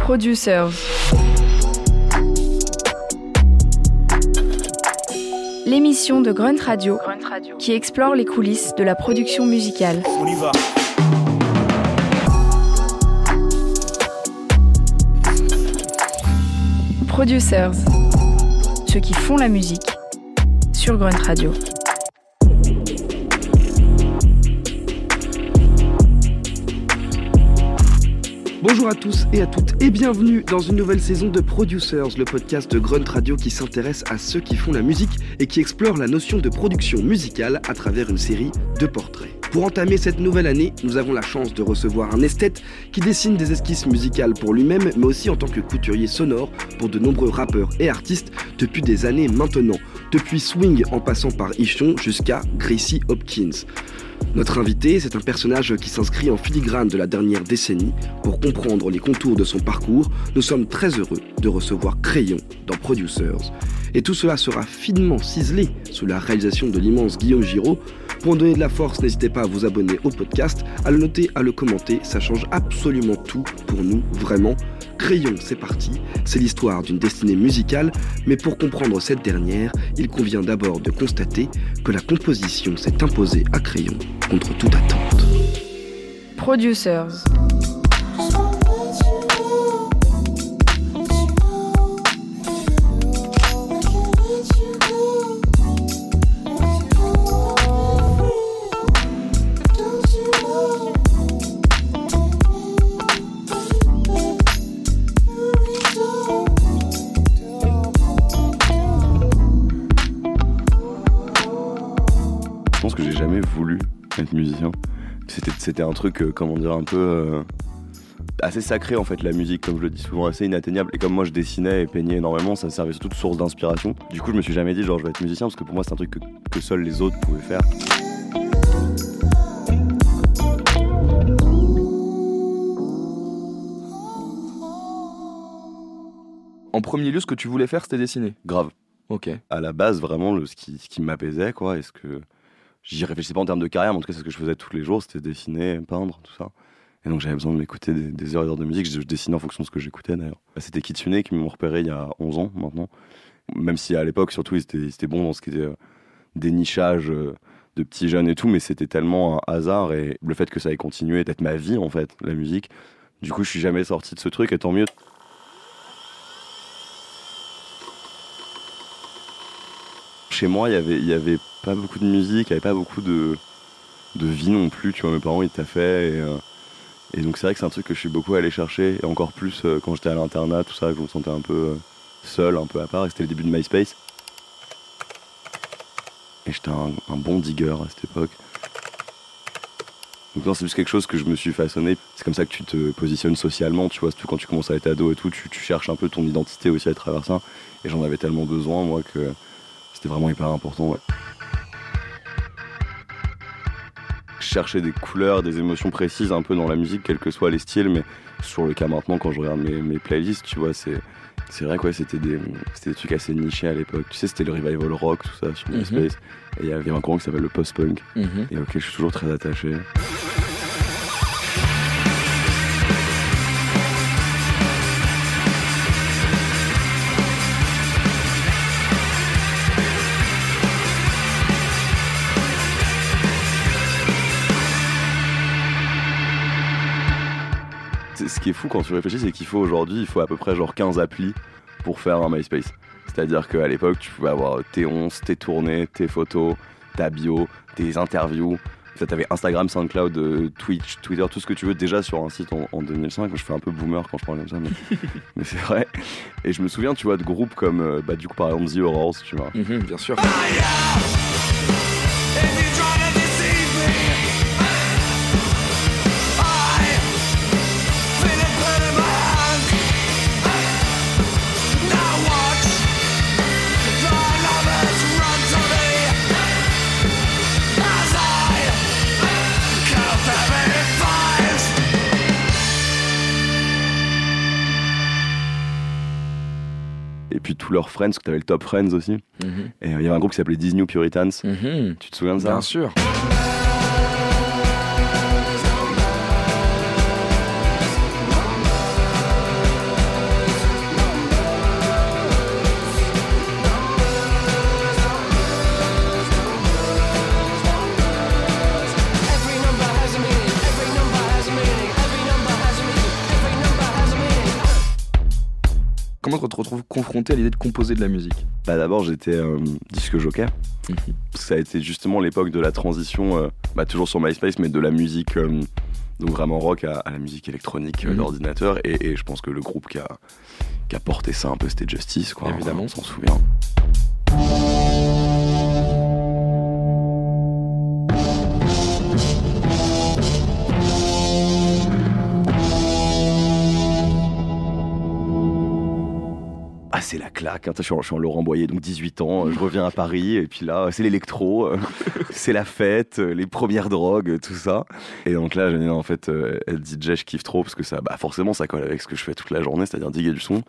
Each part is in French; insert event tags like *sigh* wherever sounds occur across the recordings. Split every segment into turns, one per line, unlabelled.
Producers. L'émission de Grunt Radio, qui explore les coulisses de la production musicale.
On y va.
Producers. Ceux qui font la musique sur Grunt Radio.
Bonjour à tous et à toutes et bienvenue dans une nouvelle saison de Producers, le podcast de Grunt Radio qui s'intéresse à ceux qui font la musique et qui explore la notion de production musicale à travers une série de portraits. Pour entamer cette nouvelle année, nous avons la chance de recevoir un esthète qui dessine des esquisses musicales pour lui-même, mais aussi en tant que couturier sonore pour de nombreux rappeurs et artistes depuis des années maintenant, depuis Swing en passant par Ichon jusqu'à Gracie Hopkins. Notre invité, c'est un personnage qui s'inscrit en filigrane de la dernière décennie. Pour comprendre les contours de son parcours, nous sommes très heureux de recevoir Crayon dans Producers. Et tout cela sera finement ciselé sous la réalisation de l'immense Guillaume Giraud. Pour en donner de la force, n'hésitez pas à vous abonner au podcast, à le noter, à le commenter. Ça change absolument tout pour nous, vraiment. Crayon, c'est parti. C'est l'histoire d'une destinée musicale, mais pour comprendre cette dernière, il convient d'abord de constater que la composition s'est imposée à Crayon contre toute attente.
Producers.
C'était, un truc, euh, comment dire, un peu euh, assez sacré en fait, la musique, comme je le dis souvent, assez inatteignable. Et comme moi je dessinais et peignais énormément, ça servait surtout de source d'inspiration. Du coup, je me suis jamais dit, genre, je vais être musicien, parce que pour moi, c'est un truc que, que seuls les autres pouvaient faire.
En premier lieu, ce que tu voulais faire, c'était dessiner.
Grave.
Ok.
À la base, vraiment, le, ce qui, ce qui m'apaisait, quoi, est-ce que j'y réfléchissais pas en termes de carrière, mais en tout cas, c'est ce que je faisais tous les jours, c'était dessiner, peindre, tout ça. Et donc, j'avais besoin de m'écouter des, des heures et heures de musique. Je, dessinais en fonction de ce que j'écoutais, d'ailleurs. Bah, C'était Kitsune qui m'ont repéré il y a 11 ans, maintenant. Même si à l'époque, surtout, ils étaient, ils bons dans ce qui était euh, dénichage euh, de petits jeunes et tout, mais c'était tellement un hasard et le fait que ça ait continué d'être ma vie, en fait, la musique. Du coup, je suis jamais sorti de ce truc, et tant mieux. Chez moi, il y avait, pas beaucoup de musique, il y avait pas beaucoup de, vie non plus. Tu vois, mes parents, ils taffaient. Et, euh, et donc, c'est vrai que c'est un truc que je suis beaucoup allé chercher. Et encore plus euh, quand j'étais à l'internat, tout ça, que je me sentais un peu euh, seul, un peu à part. Et c'était le début de MySpace. Et j'étais un, bon digger à cette époque. Donc non, c'est juste quelque chose que je me suis façonné. C'est comme ça que tu te positionnes socialement, tu vois. Surtout quand tu commences à être ado et tout, tu cherches un peu ton identité aussi à travers ça. Et j'en avais tellement besoin, moi, que c'était vraiment hyper important, ouais. Je cherchais des couleurs, des émotions précises un peu dans la musique, quels que soient les styles, mais sur le cas maintenant, quand je regarde mes, mes playlists, tu vois, c'est. C'est vrai quoi, c'était des, trucs assez nichés à l'époque. Tu sais, c'était le revival rock, tout ça, sur
Mhm.
MySpace. Et il y avait un courant qui s'appelle le post-punk, et auquel je suis toujours très attaché. Ce qui est fou quand tu réfléchis, c'est qu'il faut aujourd'hui, il faut à peu près genre 15 applis pour faire un MySpace. C'est-à-dire qu'à l'époque, tu pouvais avoir tes 11, tes tournées, tes photos, ta bio, tes interviews. Ça, t'avais Instagram, SoundCloud, euh, Twitch, Twitter, tout ce que tu veux déjà sur un site en, en 2005. Je fais un peu boomer quand je parle comme ça, mais, *laughs* mais c'est vrai. Et je me souviens, tu vois, de groupes comme, euh, bah, du coup, par exemple, The Horrors, tu vois.
Mhm, bien sûr.
Leurs Friends, parce que t'avais le Top Friends aussi.
Mhm.
Et euh, il y avait un groupe qui s'appelait Disney Puritans.
Mhm.
Tu te souviens de ça?
Bien sûr. Confronté à l'idée de composer de la musique
Bah d'abord j'étais euh, disque jockey. Ça a été justement l'époque de la transition, euh, bah, toujours sur MySpace, mais de la musique, euh, donc vraiment rock à, à la musique électronique
Mhm.
d'ordinateur. Et, et je pense que le groupe qui a, qui a porté ça un peu, c'était Justice, quoi.
Évidemment.
on s'en souvient. Ah, c'est la claque. hein. Je suis en, Laurent Boyer, donc 18 ans. Je reviens à Paris, et puis là, c'est l'électro, euh, *laughs* c'est la fête, euh, les premières drogues, euh, tout ça. Et donc là, je dis, non, en fait, euh, être DJ, je kiffe trop, parce que ça, bah, forcément, ça colle avec ce que je fais toute la journée, c'est-à-dire diguer du son.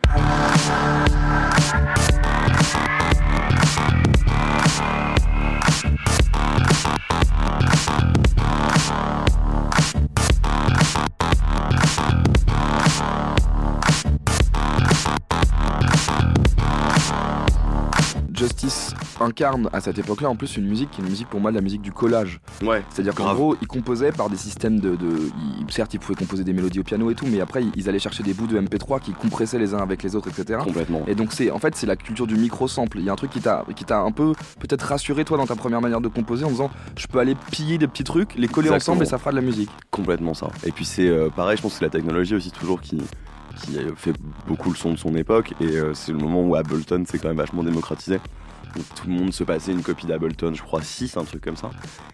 Incarne à cette époque-là en plus une musique qui est une musique pour moi de la musique du collage.
Ouais,
C'est-à-dire qu'en gros, ils composaient par des systèmes de, de- ils- certes, ils pouvaient composer des mélodies au piano et tout, mais après, ils allaient chercher des bouts de MP3 qui compressaient les uns avec les autres, etc.
complètement.
Et donc c'est en fait c'est la culture du micro sample. Il y a un truc qui t'a qui t'a un peu peut-être rassuré toi dans ta première manière de composer en disant je peux aller piller des petits trucs, les coller
Exactement.
ensemble et ça fera de la musique.
Complètement ça. Et puis c'est euh, pareil, je pense que c'est la technologie aussi toujours qui, qui fait beaucoup le son de son époque. Et euh, c'est le moment où Ableton s'est quand même vachement démocratisé. Tout le monde se passait une copie d'Ableton, je crois 6, un truc comme ça.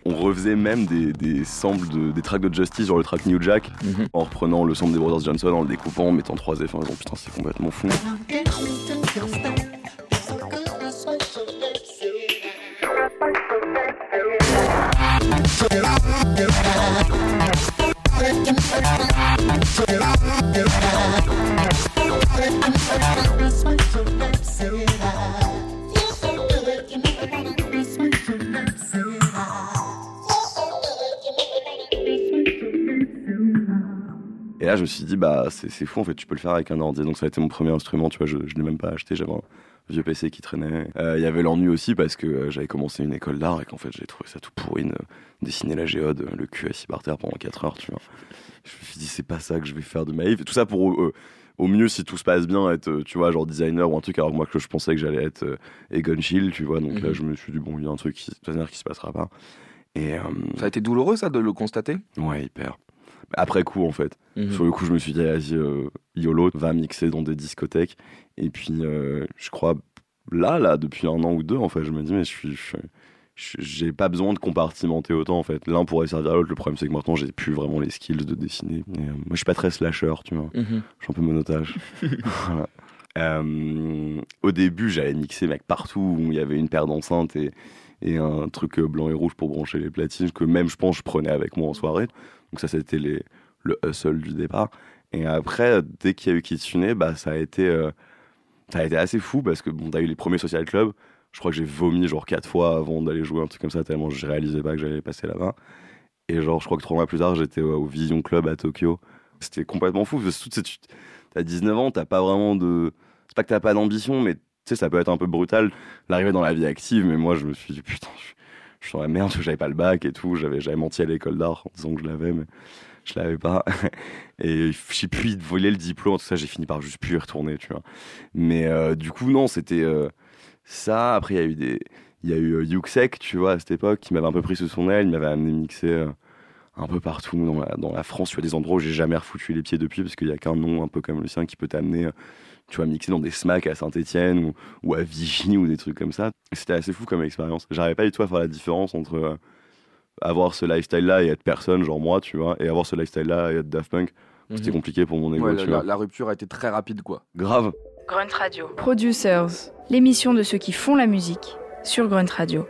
On refaisait même des, des samples de, des tracks de Justice, genre le track New Jack, en reprenant le sample des Brothers Johnson, en le découpant, en mettant trois effets en disant putain c'est complètement fou. Et là je me suis dit bah c'est fou en fait, tu peux le faire avec un ordi. Donc ça a été mon premier instrument, tu vois, je, je l'ai même pas acheté, j'avais un vieux PC qui traînait. Euh, Il y avait l'ennui aussi parce que euh, j'avais commencé une école d'art et qu'en fait j'ai trouvé ça tout pourri, de dessiner la géode, euh, le cul assis par terre pendant 4 heures, tu vois. Je me suis dit c'est pas ça que je vais faire de ma vie. Tout ça pour euh, au mieux si tout se passe bien être euh, tu vois genre designer ou un truc alors que moi que je pensais que j'allais être euh, Egon tu vois donc là
Mhm.
je me suis dit bon il y a un truc qui, de toute manière, qui se passera pas et euh,
Ça a été douloureux ça de le constater?
Ouais hyper après coup en fait sur le coup, je me suis dit, vas-y, euh, YOLO, va mixer dans des discothèques. Et puis, euh, je crois, là, là, depuis un an ou deux, en fait, je me dis, mais je suis. j'ai pas besoin de compartimenter autant en fait. L'un pourrait servir à l'autre. Le problème c'est que maintenant j'ai plus vraiment les skills de dessiner. Et, euh, moi je suis pas très slasher, tu vois.
Mhm.
Je suis un peu monotage. *laughs* Voilà. Euh, au début, j'allais mixer mec partout où il y avait une paire d'enceintes et, et un truc blanc et rouge pour brancher les platines que même je pense je prenais avec moi en soirée. Donc ça c'était le hustle du départ. Et après, dès qu'il y a eu Kitsune, bah ça a été euh, ça a été assez fou parce que bon, t'as eu les premiers social clubs. Je crois que j'ai vomi genre quatre fois avant d'aller jouer un truc comme ça tellement je réalisais pas que j'allais passer là-bas. Et genre, je crois que trois mois plus tard, j'étais au Vision Club à Tokyo. C'était complètement fou. Parce que toute cette- T'as 19 ans, t'as pas vraiment de. C'est pas que t'as pas d'ambition, mais tu sais, ça peut être un peu brutal l'arrivée dans la vie active. Mais moi, je me suis dit, putain, je, je suis dans la merde, j'avais pas le bac et tout. J'avais, j'avais menti à l'école d'art en disant que je l'avais, mais je l'avais pas. *laughs* Et j'ai pu voler le diplôme, tout ça, j'ai fini par juste plus y retourner, tu vois. Mais euh, du coup, non, c'était euh, ça. Après, il y a eu des. Il y a eu euh, Yuxek, tu vois, à cette époque, qui m'avait un peu pris sous son aile. Il m'avait amené mixer un peu partout dans la, France. Tu vois, des endroits où j'ai jamais refoutu les pieds depuis, parce qu'il y a qu'un nom un peu comme le sien qui peut t'amener, tu vois, mixer dans des smacks à Saint-Etienne ou, ou à Vichy ou des trucs comme ça. C'était assez fou comme expérience. J'arrivais pas du tout à faire la différence entre euh, avoir ce lifestyle-là et être personne, genre moi, tu vois, et avoir ce lifestyle-là et être Daft Punk. C'était
Mhm.
compliqué pour mon ego,
Ouais,
tu
la,
vois.
la- la rupture a été très rapide quoi.
Grave.
Grunt Radio. Producers, l'émission de ceux qui font la musique sur Grunt Radio.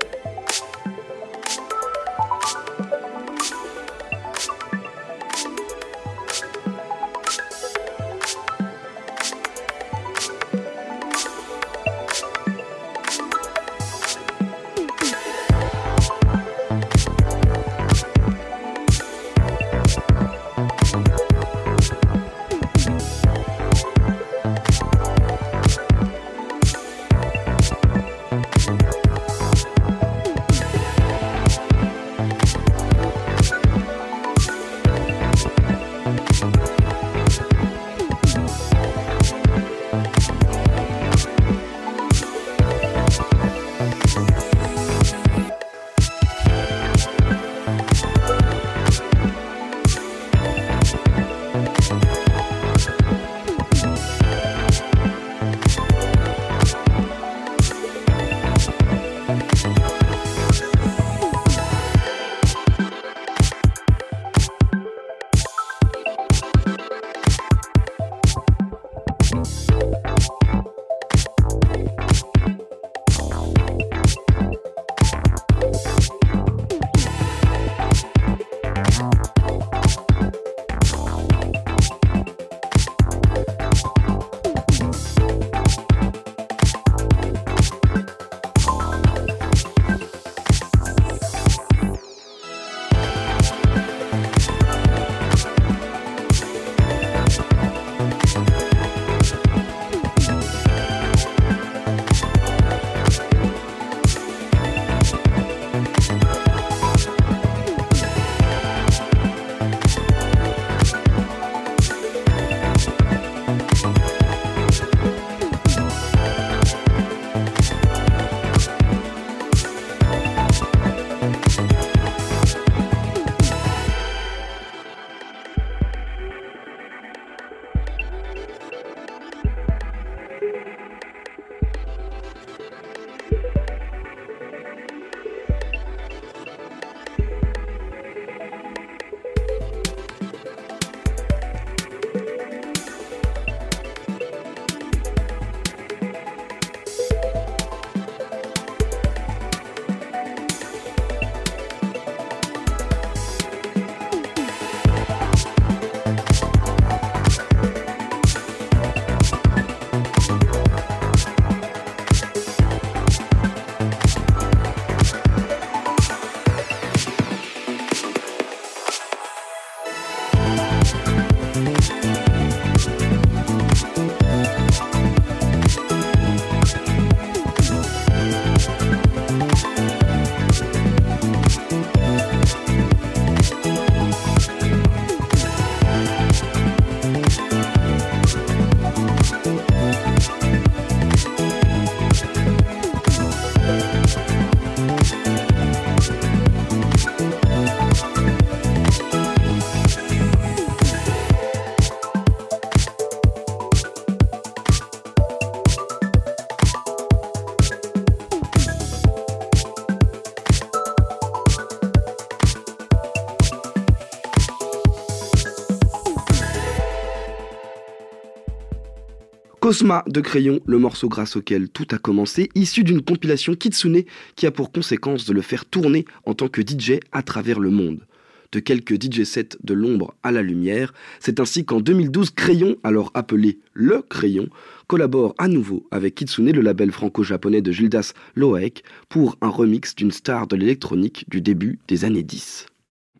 Cosma de Crayon, le morceau grâce auquel tout a commencé, issu d'une compilation Kitsune qui a pour conséquence de le faire tourner en tant que DJ à travers le monde de quelques DJ sets de l'ombre à la lumière. C'est ainsi qu'en 2012, Crayon, alors appelé Le Crayon, collabore à nouveau avec Kitsune, le label franco-japonais de Gildas Loaek, pour un remix d'une star de l'électronique du début des années 10.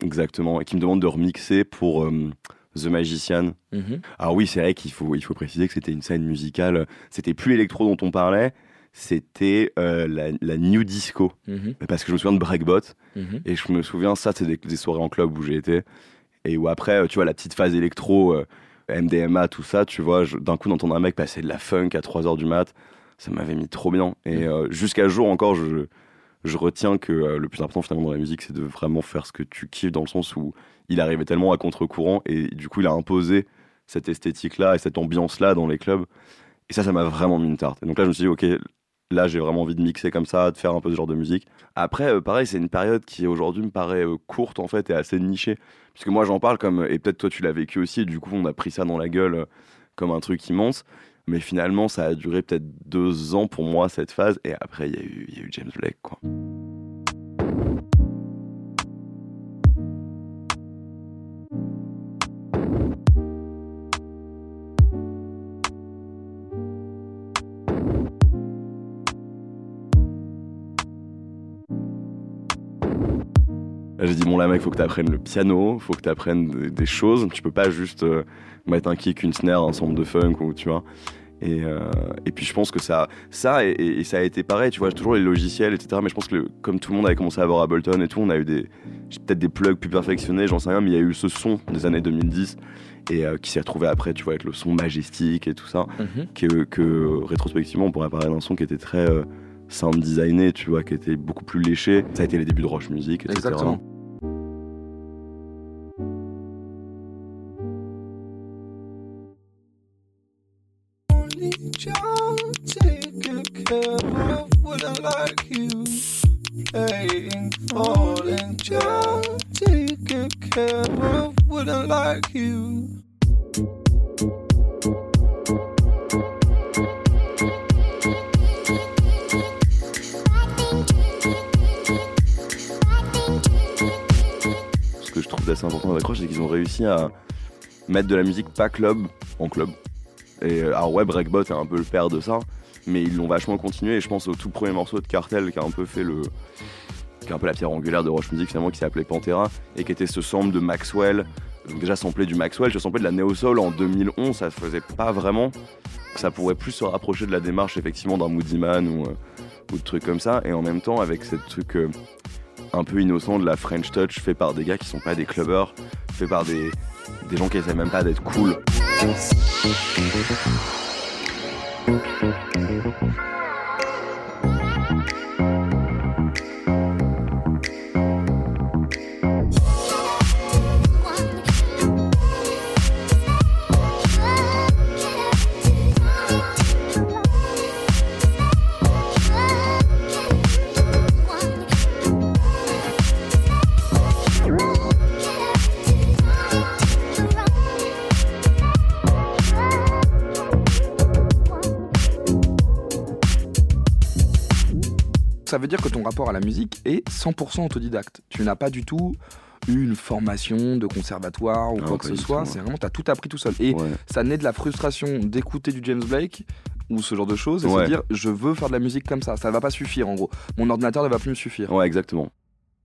Exactement, et qui me demande de remixer pour euh, The Magician.
Mhm.
Alors oui, c'est vrai qu'il faut, il faut préciser que c'était une scène musicale, c'était plus l'électro dont on parlait, c'était euh, la, la new disco.
Mhm.
Parce que je me souviens de Breakbot,
Mhm.
et je me souviens, ça c'est des, des soirées en club où j'ai été, et où après, euh, tu vois, la petite phase électro, euh, MDMA, tout ça, tu vois, d'un coup d'entendre un mec passer de la funk à 3h du mat, ça m'avait mis trop bien. Et
Mhm.
euh, jusqu'à jour encore, je, je retiens que euh, le plus important finalement dans la musique, c'est de vraiment faire ce que tu kiffes dans le sens où il arrivait tellement à contre-courant et du coup il a imposé cette esthétique-là et cette ambiance-là dans les clubs. Et ça, ça m'a vraiment mis une tarte. Et donc là, je me suis dit, ok, là j'ai vraiment envie de mixer comme ça, de faire un peu ce genre de musique. Après, euh, pareil, c'est une période qui aujourd'hui me paraît euh, courte en fait et assez nichée. Puisque moi j'en parle comme, et peut-être toi tu l'as vécu aussi, et du coup on a pris ça dans la gueule comme un truc immense. Mais finalement, ça a duré peut-être deux ans pour moi cette phase. Et après, il y, a eu- James Blake, quoi. J'ai dit, bon, là, mec, faut que tu apprennes le piano, faut que tu apprennes des, des choses. Tu peux pas juste euh, mettre un kick, une snare, un sample de funk, ou tu vois. Et, euh, et puis, je pense que ça, ça et, ça a été pareil, tu vois, toujours les logiciels, etc. Mais je pense que le- comme tout le monde avait commencé à avoir Ableton et tout, on a eu des, peut-être des plugs plus perfectionnés, j'en sais rien, mais il y a eu ce son des années 2010 et euh, qui s'est retrouvé après, tu vois, avec le son majestique et tout ça
Mhm.
que, que rétrospectivement on pourrait parler d'un son qui était très euh, sound designé, tu vois, qui était beaucoup plus léché. Ça a été les débuts de Roche Music, etc.
Exactement.
Like you.
Ce que je trouve assez important avec Roche, c'est qu'ils ont réussi à mettre de la musique pas club en club. Et euh, alors ouais, Breakbot est un peu le père de ça, mais ils l'ont vachement continué. Et je pense au tout premier morceau de Cartel qui a un peu fait le, qui est un peu la pierre angulaire de Roche Music finalement, qui s'appelait Pantera et qui était ce sample de Maxwell. Donc déjà samplé du Maxwell, je samplé de la Neo Soul en 2011, ça se faisait pas vraiment. Ça pourrait plus se rapprocher de la démarche effectivement d'un Moody Man ou, euh, ou de trucs comme ça. Et en même temps avec cette truc euh, un peu innocent de la French Touch fait par des gars qui sont pas des clubbers, fait par des, des gens qui essaient même pas d'être cool.
100% autodidacte. Tu n'as pas du tout eu une formation de conservatoire ou
Non,
quoi que ce soit.
ouais.
C'est vraiment, tu as tout appris tout seul. Et
Ouais.
ça naît de la frustration d'écouter du James Blake ou ce genre de choses et
Ouais.
se dire je veux faire de la musique comme ça. Ça va pas suffire en gros. Mon ordinateur ne va plus me suffire.
Ouais, exactement.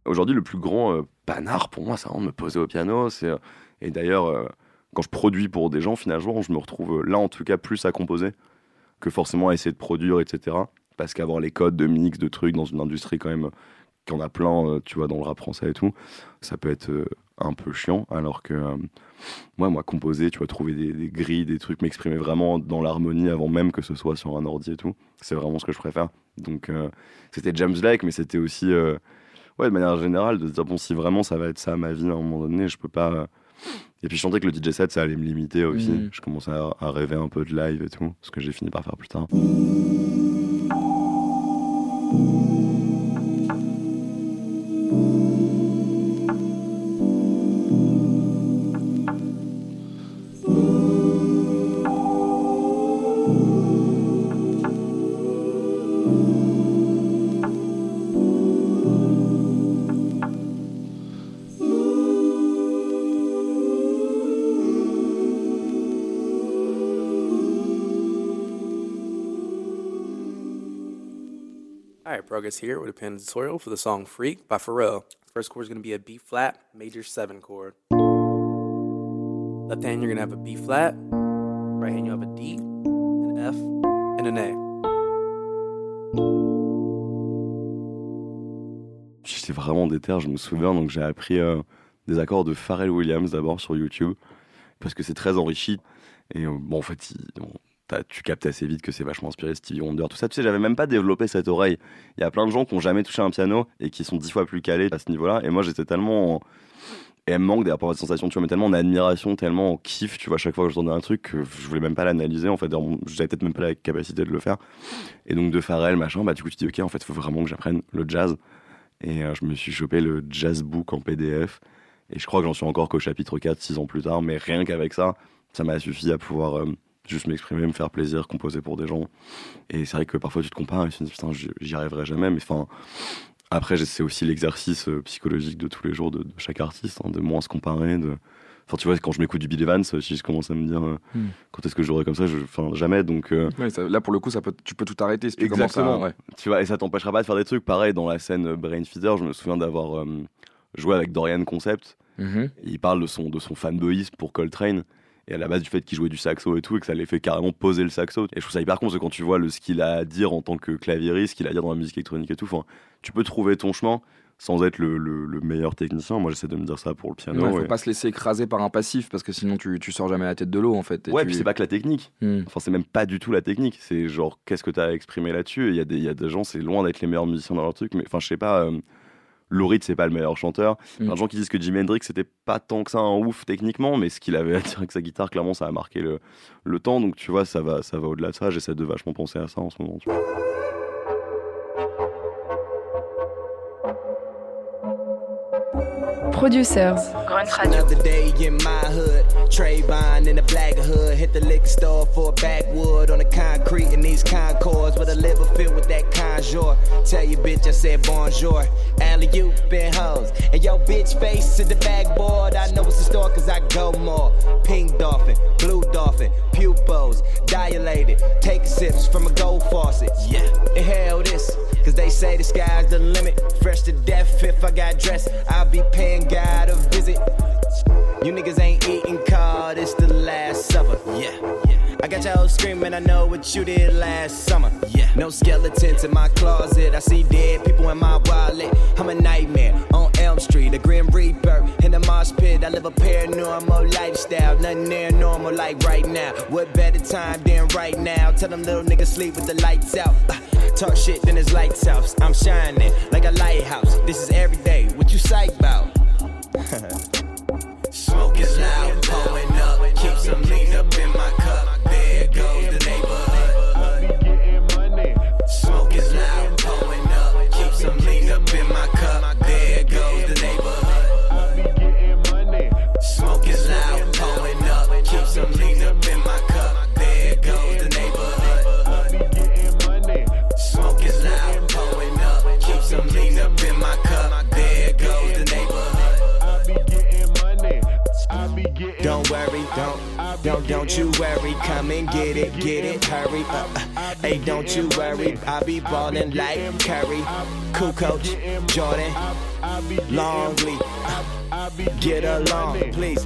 Aujourd'hui, le plus grand euh, panard pour moi, c'est vraiment de me poser au piano. C'est euh, et d'ailleurs, euh, quand je produis pour des gens, finalement, je me retrouve là, en tout cas, plus à composer que forcément à essayer de produire, etc. Parce qu'avoir les codes de mix, de trucs dans une industrie quand même qui en a plein, euh, tu vois, dans le rap français et tout, ça peut être euh, un peu chiant. Alors que euh, moi, moi, composer, tu vois, trouver des, des grilles, des trucs, m'exprimer vraiment dans l'harmonie avant même que ce soit sur un ordi et tout, c'est vraiment ce que je préfère. Donc, euh, c'était James Blake, mais c'était aussi, euh, ouais, de manière générale, de se dire, bon, si vraiment ça va être ça ma vie à un moment donné, je peux pas. Et puis, je sentais que le DJ set, ça allait me limiter aussi.
Mhm.
Je commençais à, à rêver un peu de live et tout, ce que j'ai fini par faire plus tard.
Progress here with a pen tutorial for the song Freak by Pharrell. First chord is going to be a B flat major 7 chord. Left hand, you're going to have a B flat. Right hand, you have a D, an F, and an A.
J'étais vraiment déter, je me souviens, donc j'ai appris euh, des accords de Pharrell Williams d'abord sur YouTube, parce que c'est très enrichi. Et euh, bon, en fait, il- on- tu captes assez vite que c'est vachement inspiré Stevie Wonder, tout ça. Tu sais, j'avais même pas développé cette oreille. Il y a plein de gens qui ont jamais touché un piano et qui sont dix fois plus calés à ce niveau-là. Et moi, j'étais tellement. en- Et elle me manque d'avoir de sensation, tu vois, mais tellement en admiration, tellement en kiff, tu vois, à chaque fois que j'entendais un truc, je voulais même pas l'analyser, en fait, j'avais peut-être même pas la capacité de le faire. Et donc, de Pharrell, machin, bah, du coup, tu dis, ok, en fait, faut vraiment que j'apprenne le jazz. Et euh, je me suis chopé le jazz book en PDF. Et je crois que j'en suis encore qu'au chapitre 4, 6 ans plus tard. Mais rien qu'avec ça, ça m'a suffi à pouvoir euh, juste m'exprimer, me faire plaisir, composer pour des gens. Et c'est vrai que parfois tu te compares et tu te dis putain, j'y arriverai jamais. Mais enfin, après, c'est aussi l'exercice euh, psychologique de tous les jours de, de chaque artiste, hein, de moins se comparer. De... Enfin, tu vois, quand je m'écoute du Bill Evans, si je commence à me dire euh,
Hmm.
quand est-ce que j'aurai comme ça, je... enfin, jamais. Donc. euh,
Ouais, ça- là, pour le coup, ça peut, tu peux tout arrêter si tu
Exactement.
commences à. ouais.
Tu vois, et ça t'empêchera pas de faire des trucs. Pareil, dans la scène Brain Feeder, je me souviens d'avoir euh, joué avec Dorian Concept.
Mhm.
Et il parle de son, de son fanboyisme pour Coltrane. Et à la base du fait qu'il jouait du saxo et tout, et que ça l'ait fait carrément poser le saxo. Et je trouve ça hyper con, parce que quand tu vois le, ce qu'il a à dire en tant que claviériste, ce qu'il a à dire dans la musique électronique et tout, tu peux trouver ton chemin sans être le, le- le meilleur technicien. Moi, j'essaie de me dire ça pour le piano.
Ouais, faut
et-
pas se laisser écraser par un passif parce que sinon tu, tu sors jamais la tête de l'eau en fait. et
Ouais,
tu-
puis c'est pas que la technique.
Hmm.
Enfin, c'est même pas du tout la technique. C'est genre, qu'est-ce que tu as à exprimer là-dessus? Il y, a des- il y a des gens, c'est loin d'être les meilleurs musiciens dans leur truc. Mais enfin, je sais pas, euh, Laurie, c'est pas le meilleur chanteur.
Mm.
Plein de gens qui disent que Jimi Hendrix, c'était pas tant que ça un ouf techniquement, mais ce qu'il avait à *laughs* dire avec sa guitare, clairement, ça a marqué le, le temps. Donc, tu vois, ça va, ça va au-delà de ça. J'essaie de vachement penser à ça en ce moment. tu vois.
Producers. Grunt Radio.
Another day in my hood. Trayvon in the black hood. Hit the liquor store for a backwood on the concrete in these Concords with a liver filled with that conjure. Tell you, bitch, I said bonjour. Alley you been hoes. And yo, bitch face to the backboard. I know it's a store cause I go more. Pink dolphin, blue dolphin, pupils dilated. Take sips from a gold faucet. Yeah. Inhale this. Cause they say the sky's the limit. Fresh to death if I got dressed. I'll be paying God a visit. You niggas ain't eating card, it's the last supper. Yeah. I got y'all screaming, I know what you did last summer. Yeah. No skeletons in my closet. I see dead people in my wallet. I'm a nightmare on Elm Street, a grim reaper in the mosh pit. I live a paranormal lifestyle, nothing near normal like right now. What better time than right now? Tell them little niggas sleep with the lights out. Uh, talk shit, then it's lights out. I'm shining like a lighthouse. This is every day. What you psych about? *laughs* Smoke is loud, pulling up. Keep some lean up don't, don't, you worry. Come and get it, get it, hurry. Uh, hey, don't you worry. I be ballin' like Curry, cool coach, Jordan, Longley. Get along, please.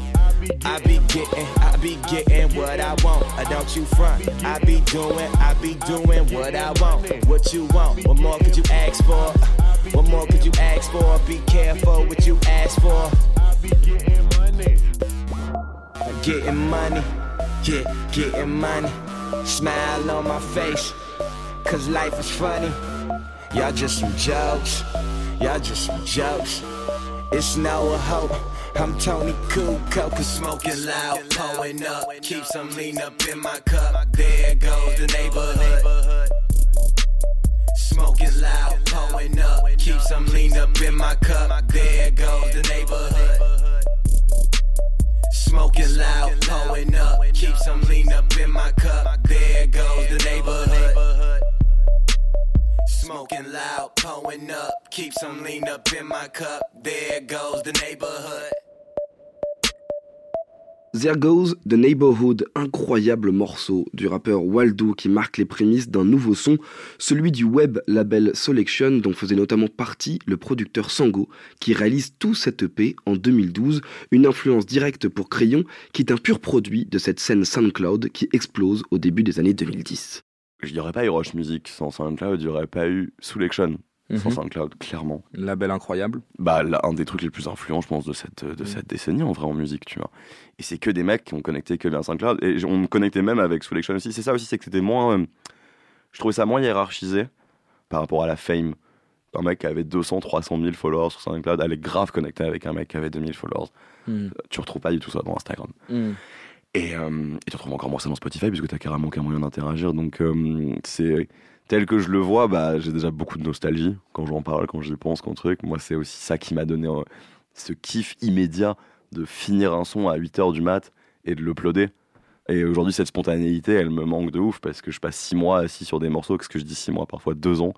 I be getting, I be getting what I want. Uh, don't you front? I be doing, I be doing what I want. What you want? What more could you ask for? What more could you ask for? Be careful what you ask for. I be getting money, yeah, getting money. Smile on my face, cause life is funny. Y'all just some jokes, y'all just some jokes. It's no a hope. I'm Tony Kukoc, cause smoking loud, pulling up. Keep some lean up in my cup. There goes the neighborhood. Smoking loud, pulling up. Keep some lean up in my cup. There goes the neighborhood. Smoking loud, pulling up. Keep some lean up in my cup. There goes the neighborhood. Smoking loud, pulling up. Keep some lean up in my cup. There goes the neighborhood.
There Goes The Neighborhood, incroyable morceau du rappeur Waldo qui marque les prémices d'un nouveau son, celui du web label Selection dont faisait notamment partie le producteur Sango qui réalise tout cet EP en 2012, une influence directe pour Crayon qui est un pur produit de cette scène SoundCloud qui explose au début des années 2010.
Il n'y pas eu Rush Music sans SoundCloud, il n'y aurait pas eu Selection sans
Mhm.
SoundCloud, clairement.
Label incroyable.
Bah, là, un des trucs les plus influents, je pense, de cette, de cette décennie en vrai en musique, tu vois. Et c'est que des mecs qui ont connecté que bien SoundCloud. Et on me connectait même avec Selection aussi. C'est ça aussi, c'est que c'était moins. euh, je trouvais ça moins hiérarchisé par rapport à la fame. Un mec qui avait 200, 300 000 followers sur SoundCloud allait grave connecter avec un mec qui avait 2000 followers.
Mm.
Euh, Tu retrouves pas du tout ça dans Instagram.
Mm.
Et, euh, et tu retrouves encore moins ça dans Spotify puisque tu as carrément aucun moyen d'interagir. Donc euh, c'est tel que je le vois, bah, j'ai déjà beaucoup de nostalgie quand j'en parle, quand j'y pense, quand truc. Moi, c'est aussi ça qui m'a donné euh, ce kiff immédiat de finir un son à 8h du mat et de l'uploader. Et aujourd'hui, cette spontanéité, elle me manque de ouf parce que je passe 6 mois assis sur des morceaux, qu'est-ce que je dis 6 mois, parfois 2 ans,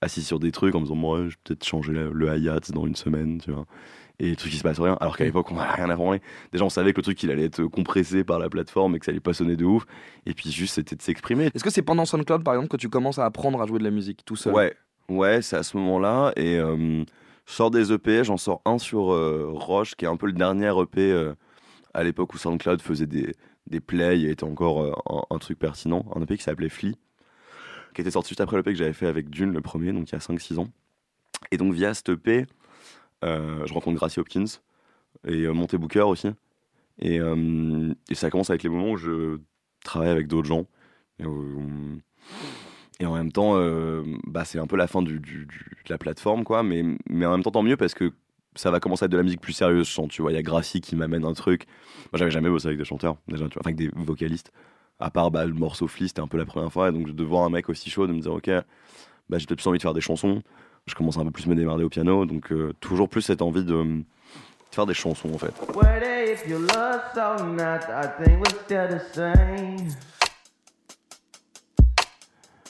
assis sur des trucs en me disant, moi, je vais peut-être changer le, le hi-hat dans une semaine, tu vois. Et le truc, il se passe rien. Alors qu'à l'époque, on n'avait rien à branler. Déjà, on savait que le truc, il allait être compressé par la plateforme et que ça allait pas sonner de ouf. Et puis, juste, c'était de s'exprimer.
Est-ce que c'est pendant SoundCloud par exemple que tu commences à apprendre à jouer de la musique tout seul?
Ouais, ouais, c'est à ce moment-là. Et euh, je sors des EP, j'en sors un sur euh, Roche, qui est un peu le dernier EP euh, à l'époque où SoundCloud faisait des, des plays et était encore euh, un, un truc pertinent. Un EP qui s'appelait Flea, qui était sorti juste après l'EP que j'avais fait avec Dune, le premier, donc il y a 5-6 ans. Et donc via cet EP, je rencontre Gracie Hopkins et euh, Monty Booker aussi. Et, euh, et ça commence avec les moments où je travaille avec d'autres gens. Et, en même temps, euh, bah, c'est un peu la fin de la plateforme, quoi. Mais, en même temps, tant mieux parce que ça va commencer à être de la musique plus sérieuse. Tu vois, il y a Gracie qui m'amène un truc. Moi, j'avais jamais bossé avec des chanteurs, enfin, avec des vocalistes. À part bah, le morceau Flea, c'était un peu la première fois. Et donc, de voir un mec aussi chaud, de me dire, ok, bah, j'ai peut-être plus envie de faire des chansons. Je commence à un peu plus me démarrer au piano. Donc, euh, toujours plus cette envie de, de faire des chansons, en fait.
Whether if you lost or not, I think we're still the same.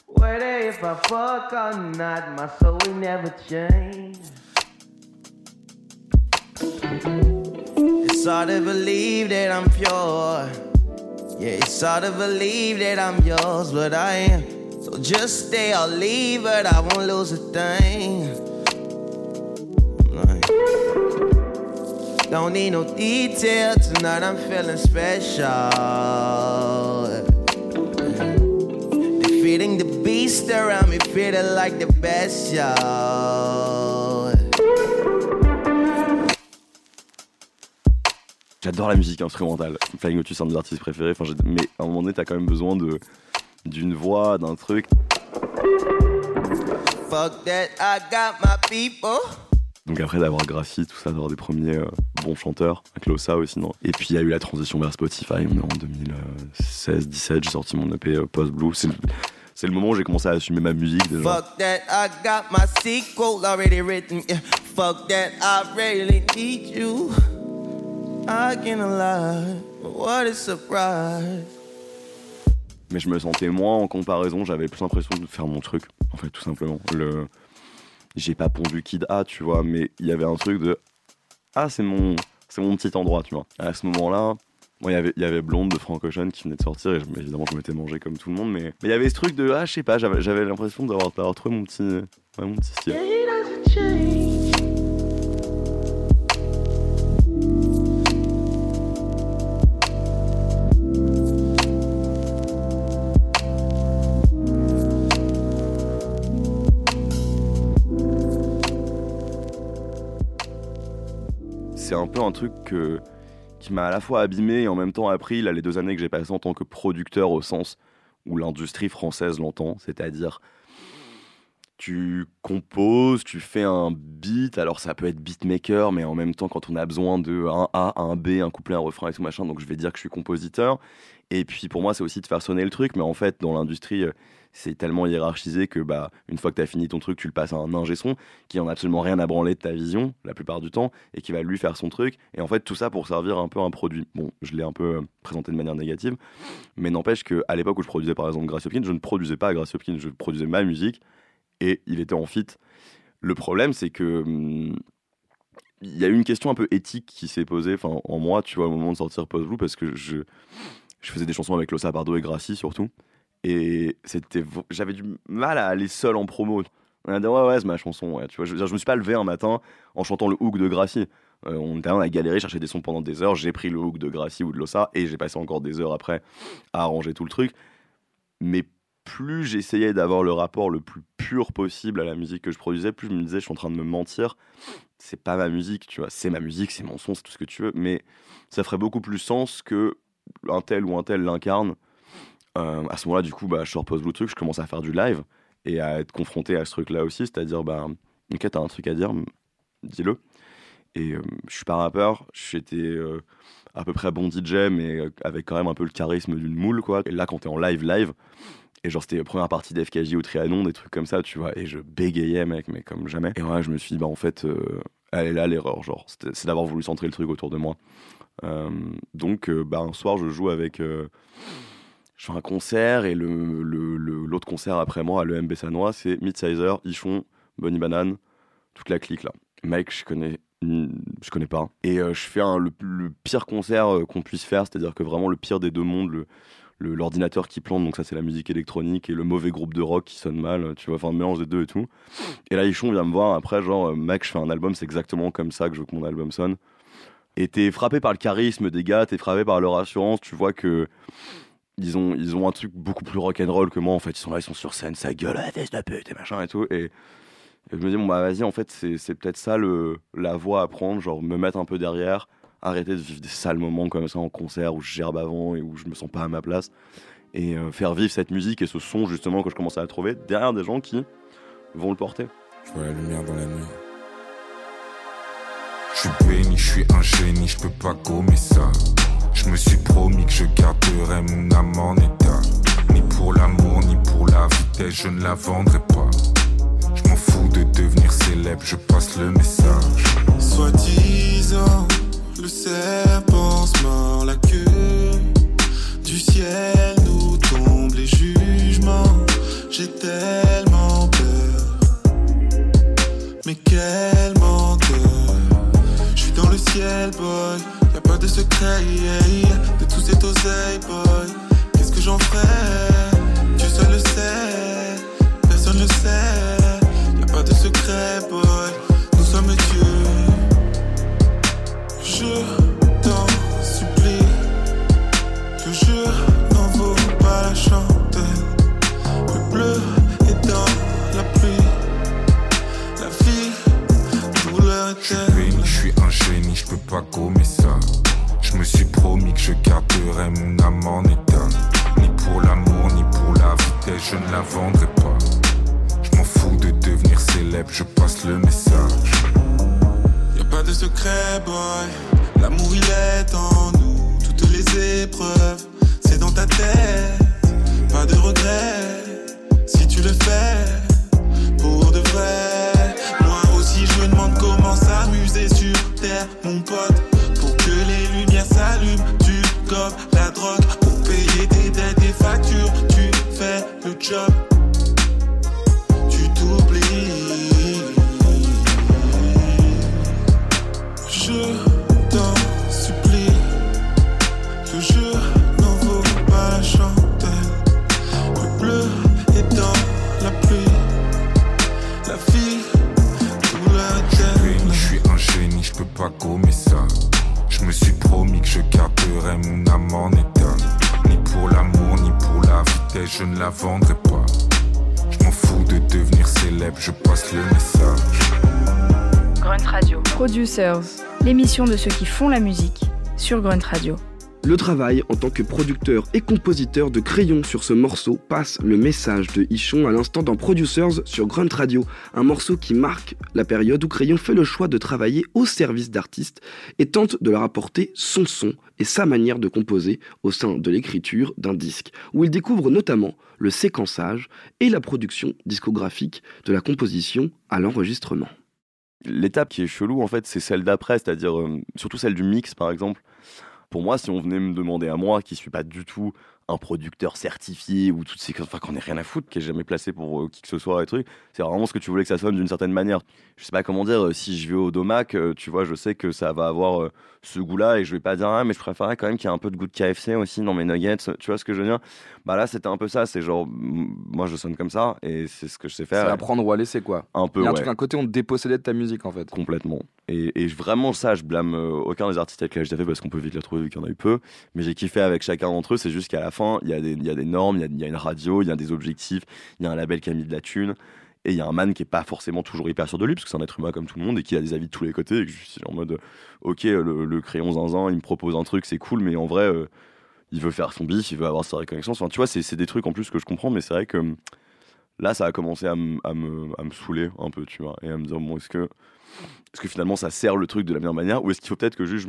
Whether if I fuck or not, my soul will never change. It's hard to believe that I'm pure. Yeah, it's hard to believe that I'm yours, but I am. Just stay or leave, but I won't lose a thing. Don't need no detail tonight. I'm feeling special. Defeating the beast around me, feeling like the best, y'all.
J'adore la musique instrumentale. Flying Lotus, c'est un de mes artistes préférés. Enfin, mais à un moment donné, t'as quand même besoin de d'une voix, d'un truc.
Fuck that, I got my people.
Donc après d'avoir Graffi, tout ça, d'avoir des premiers euh, bons chanteurs, avec Losa aussi, non Et puis il y a eu la transition vers Spotify, on est en 2016-17, j'ai sorti mon EP euh, Post Blue. C'est le, c'est le moment où j'ai commencé à assumer ma musique déjà.
Fuck that, I got my sequel already written. Yeah. Fuck that, I really need you. I can't lie, what a surprise.
Mais je me sentais moins en comparaison, j'avais plus l'impression de faire mon truc, en fait, tout simplement. Le... J'ai pas pondu Kid A, tu vois, mais il y avait un truc de Ah, c'est mon, c'est mon petit endroit, tu vois. À ce moment-là, il y avait- il y avait Blonde de Frank qui venait de sortir, et évidemment, je m'étais mangé comme tout le monde, mais il y avait ce truc de Ah, je sais pas, j'avais l'impression d'avoir d'avoir trouvé mon petit, ouais, mon petit style. C'est un peu un truc qui m'a à la fois abîmé et en même temps appris là, les deux années que j'ai passées en tant que producteur au sens où l'industrie française l'entend, c'est-à-dire tu composes, tu fais un beat, alors ça peut être beatmaker, mais en même temps quand on a besoin de un A, un B, un couplet, un refrain et tout machin, donc je vais dire que je suis compositeur. Et puis pour moi c'est aussi de faire sonner le truc, mais en fait dans l'industrie euh, c'est tellement hiérarchisé que bah une fois que tu as fini ton truc, tu le passes à un ingé son qui en a absolument rien à branler de ta vision la plupart du temps et qui va lui faire son truc. Et en fait, tout ça pour servir un peu un produit. Bon, je l'ai un peu euh, présenté de manière négative, mais n'empêche qu'à l'époque où je produisais par exemple Gracie Hopkins, je ne produisais pas Gracie Hopkins, je produisais ma musique et il était en fit. Le problème, c'est que hum, il y a eu une question un peu éthique qui s'est posée enfin, en moi, tu vois, au moment de sortir Post Blue, parce que je, faisais des chansons avec Losa Pardo et Gracie surtout. Et c'était, j'avais du mal à aller seul en promo. On a dit, ouais, ouais, c'est ma chanson. Ouais. Tu vois, je, je me suis pas levé un matin en chantant le hook de Gracie. Euh, on était on a galéré, chercher des sons pendant des heures. J'ai pris le hook de Gracie ou de Losa et j'ai passé encore des heures après à arranger tout le truc. Mais plus j'essayais d'avoir le rapport le plus pur possible à la musique que je produisais, plus je me disais, je suis en train de me mentir. C'est pas ma musique, tu vois. C'est ma musique, c'est mon son, c'est tout ce que tu veux. Mais ça ferait beaucoup plus sens que un tel ou un tel l'incarne. Euh, à ce moment-là, du coup, bah, je sors Post Blue Truc, je commence à faire du live et à être confronté à ce truc-là aussi, c'est-à-dire, bah, ok, t'as un truc à dire, dis-le. Et euh, je suis pas rappeur, j'étais euh, à peu près bon DJ, mais euh, avec quand même un peu le charisme d'une moule, quoi. Et là, quand t'es en live, live, et genre, c'était la première partie d'FKJ au Trianon, des trucs comme ça, tu vois, et je bégayais, mec, mais comme jamais. Et ouais, je me suis dit, bah, en fait, euh, elle est là l'erreur, genre, c'est d'avoir voulu centrer le truc autour de moi. Euh, donc, euh, bah, un soir, je joue avec. euh, je fais un concert et le, le- le- l'autre concert après moi à l'EMB Sanois, c'est Midsizer, Ichon, Bonnie Banane, toute la clique là. Mike, je connais, je connais pas. Et je fais le, le pire concert qu'on puisse faire, c'est-à-dire que vraiment le pire des deux mondes, le, le- l'ordinateur qui plante, donc ça c'est la musique électronique, et le mauvais groupe de rock qui sonne mal, tu vois, enfin un mélange des deux et tout. Et là, Ichon vient me voir après, genre, euh, mec, je fais un album, c'est exactement comme ça que je veux que mon album sonne. Et t'es frappé par le charisme des gars, t'es frappé par leur assurance, tu vois que ils ont, ils ont un truc beaucoup plus rock'n'roll que moi en fait. Ils sont là, ils sont sur scène, ça gueule, ah, fesse de pute et machin et tout. Et, je me dis, bon bah vas-y, en fait, c'est, c'est peut-être ça le, la voie à prendre, genre me mettre un peu derrière, arrêter de vivre des sales moments comme ça en concert où je gerbe avant et où je me sens pas à ma place. Et euh, faire vivre cette musique et ce son justement que je commence à trouver derrière des gens qui vont le porter.
Je vois la lumière dans la nuit. Je suis béni, je suis un génie, je peux pas gommer ça. Je me suis promis que je garderai mon âme en état. Ni pour l'amour, ni pour la vitesse, je ne la vendrai pas. Je m'en fous de devenir célèbre, je passe le message.
Soi-disant, le serpent se mord la queue. Du ciel nous tombent les jugements. J'ai tellement peur. Mais quel menteur. Je suis dans le ciel, boy. Y'a pas de secret. De tous ces oseilles, boy. Qu'est-ce que j'en ferai Dieu seul le sait. Personne le sait. Y'a pas de secret, boy. Nous sommes Dieu. Je t'en supplie. Que je n'en vaux pas la chandelle. Le bleu est dans la pluie. La vie, douleur éternelle.
je suis un génie, je peux pas gommer ça. Je me suis promis que je garderai mon âme en état. Ni pour l'amour, ni pour la vitesse, je ne la vendrai pas. Je m'en fous de devenir
de
ceux qui font la musique sur Grunt Radio.
Le travail en tant que producteur et compositeur de Crayon sur ce morceau passe le message de Ichon à l'instant dans Producers sur Grunt Radio, un morceau qui marque la période où Crayon fait le choix de travailler au service d'artistes et tente de leur apporter son son et sa manière de composer au sein de l'écriture d'un disque, où il découvre notamment le séquençage et la production discographique de la composition à l'enregistrement.
L'étape qui est chelou, en fait, c'est celle d'après, c'est-à-dire euh, surtout celle du mix, par exemple. Pour moi, si on venait me demander à moi, qui suis pas du tout un producteur certifié ou toutes ces enfin qu'on ait rien à foutre, qui est jamais placé pour euh, qui que ce soit et trucs. C'est vraiment ce que tu voulais que ça sonne d'une certaine manière. Je sais pas comment dire. euh, si je vais au Domac, tu vois, je sais que ça va avoir ce goût-là et je vais pas dire ah mais je préférerais quand même qu'il y ait un peu de goût de KFC aussi dans mes nuggets. Tu vois ce que je veux dire? Bah là c'était un peu ça. C'est genre moi je sonne comme ça et c'est ce que je sais
C'est
faire.
à prendre ou à laisser, quoi.
Un peu
Il y a un
ouais.
truc, un côté, on te dépossédait de ta musique, en fait.
Complètement. Et, et vraiment, ça, je blâme euh, aucun des artistes avec lesquels j'ai fait parce qu'on peut vite la trouver vu qu'il y en a eu peu. Mais j'ai kiffé avec chacun d'entre eux. C'est juste qu'à la fin, il y, a des- il y a des normes, il y a, il y a une radio, il y a des objectifs, il y a un label qui a mis de la thune. Et il y a un man qui est pas forcément toujours hyper sûr de lui parce que c'est un être humain comme tout le monde et qui a des avis de tous les côtés. Et que je suis en mode, ok, le, le crayon zinzin, il me propose un truc, c'est cool, mais en vrai, euh, il veut faire son bif, il veut avoir sa reconnaissance. Enfin, tu vois, c'est des trucs en plus que je comprends, mais c'est vrai que là, ça a commencé à, me- à me, saouler un peu, tu vois, et à me dire, bon, est-ce que, est-ce que finalement ça sert le truc de la meilleure manière ou est-ce qu'il faut peut-être que juste.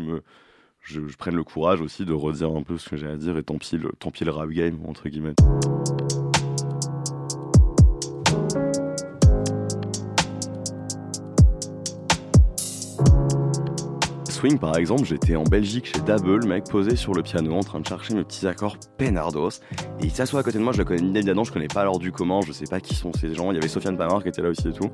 Je, je prenne le courage aussi de redire un peu ce que j'ai à dire et tant pis le, tant pis le rap game, entre guillemets. Swing par exemple, j'étais en Belgique chez Double, mec posé sur le piano en train de chercher mes petits accords peinardos et il s'assoit à côté de moi, je le connais évidemment, je connais pas l'ordre du comment, je sais pas qui sont ces gens, il y avait Sofiane Pamar qui était là aussi et tout.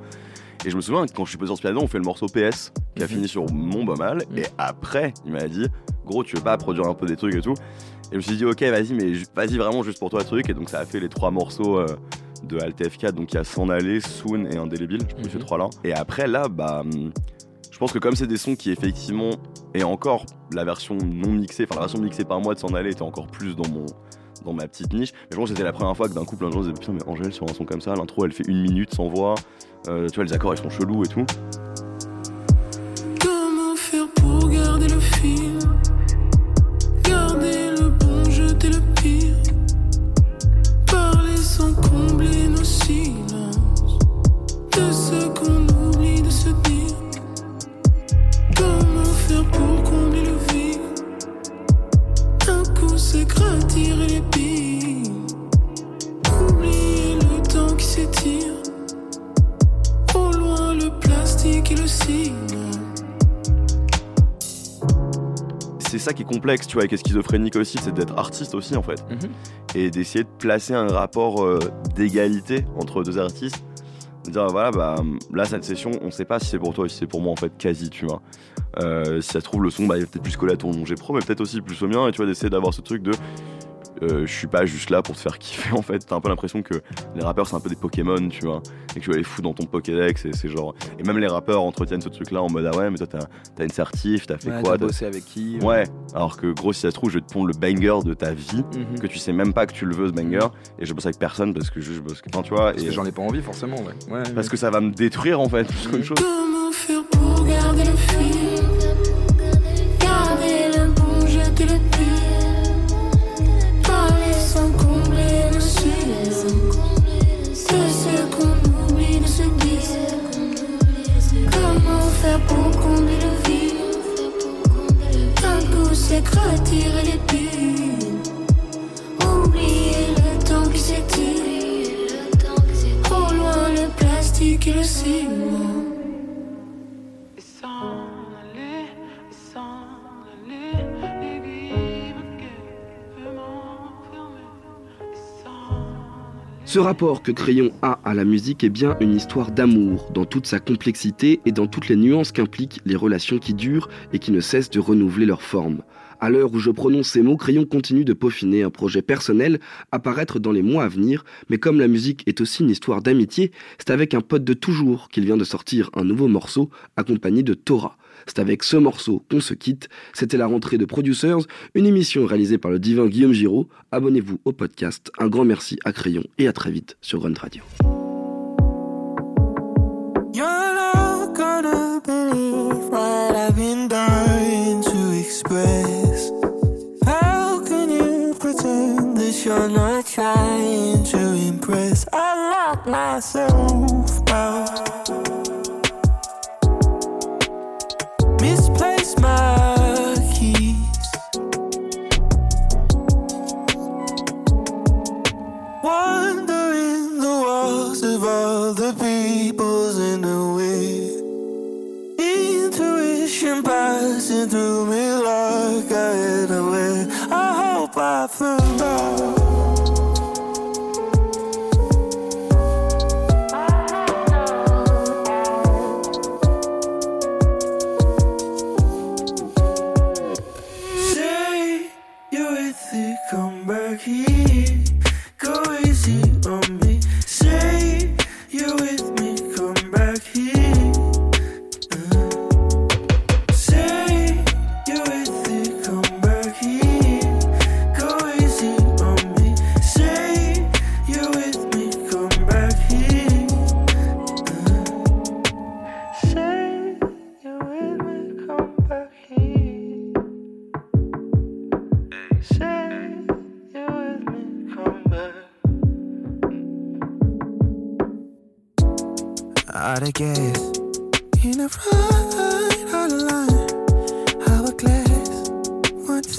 Et je me souviens que quand je suis posé sur ce piano, on fait le morceau PS qui a
Mhm.
fini sur Mon Bas Mal et après, il m'a dit "Gros, tu veux pas produire un peu des trucs et tout Et je me suis dit "OK, vas-y mais vas-y vraiment juste pour toi le truc" et donc ça a fait les trois morceaux euh, de Alt F4 donc il y a S'en aller, Soon et Indélébile, je pense
Mhm.
ces trois là. Et après là bah hum, je pense que comme c'est des sons qui effectivement et encore la version non mixée, enfin la version mixée par moi de s'en aller était encore plus dans mon dans ma petite niche. Mais je pense que c'était la première fois que d'un coup plein de gens disaient putain mais Angèle sur un son comme ça, l'intro elle fait une minute sans voix, Euh, tu vois les accords ils sont chelous et tout.
Comment faire pour garder le fil
ça qui est complexe, tu vois, et qui est schizophrénique aussi, c'est d'être artiste aussi en fait.
Mhm.
Et d'essayer de placer un rapport euh, d'égalité entre deux artistes. De dire voilà, bah là cette session, on sait pas si c'est pour toi ou si c'est pour moi en fait, quasi, tu vois. Euh, si ça se trouve, le son, bah, il est peut-être plus collé à ton G Pro, mais peut-être aussi plus au mien, et tu vois, d'essayer d'avoir ce truc de. Euh, je suis pas juste là pour te faire kiffer en fait. T'as un peu l'impression que les rappeurs c'est un peu des Pokémon, tu vois, et que tu vas les foutre dans ton Pokédex, et c'est genre. Et même les rappeurs entretiennent ce truc là en mode ah ouais, mais toi t'as as une certif, t'as fait
Ouais,
quoi
t'as bossé avec qui
Ouais, alors que gros, si ça se trouve, je vais te pondre le banger de ta vie,
Mhm.
que tu sais même pas que tu le veux ce banger, et je bosse avec personne parce que juste je bosse. Enfin, tu vois,
Parce
et
que j'en ai pas envie, forcément, ouais. ouais
parce que ça va me détruire en fait, plus qu'autre chose.
Comment faire pour garder le fil Faire pour combler le vide. Un coup c'est les pieds Oublier le temps qui s'étire. Au loin le plastique et le ciment
Ce rapport que Crayon a à la musique est bien une histoire d'amour, dans toute sa complexité et dans toutes les nuances qu'impliquent les relations qui durent et qui ne cessent de renouveler leur forme. À l'heure où je prononce ces mots, Crayon continue de peaufiner un projet personnel à paraître dans les mois à venir, mais comme la musique est aussi une histoire d'amitié, c'est avec un pote de toujours qu'il vient de sortir un nouveau morceau accompagné de Torah. C'est avec ce morceau qu'on se quitte. C'était la rentrée de Producers, une émission réalisée par le divin Guillaume Giraud. Abonnez-vous au podcast. Un grand merci à Crayon et à très vite sur Grunt Radio.
smile.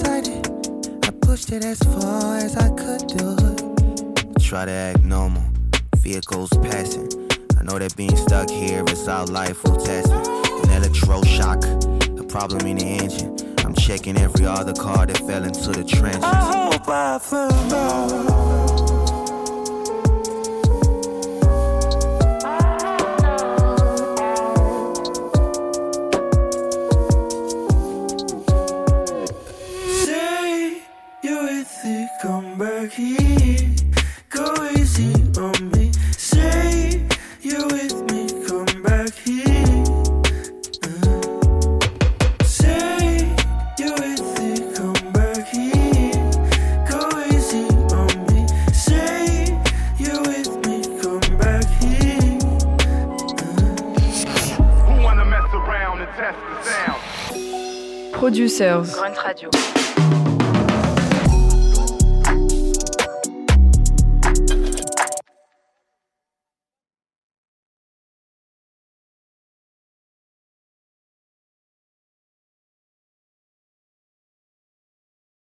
I
pushed it as far as I could do it. Try to act normal, vehicles passing. I know that being stuck here is our life will test me. An electroshock, a problem in the engine. I'm checking every other car that fell into the trenches.
I hope I found.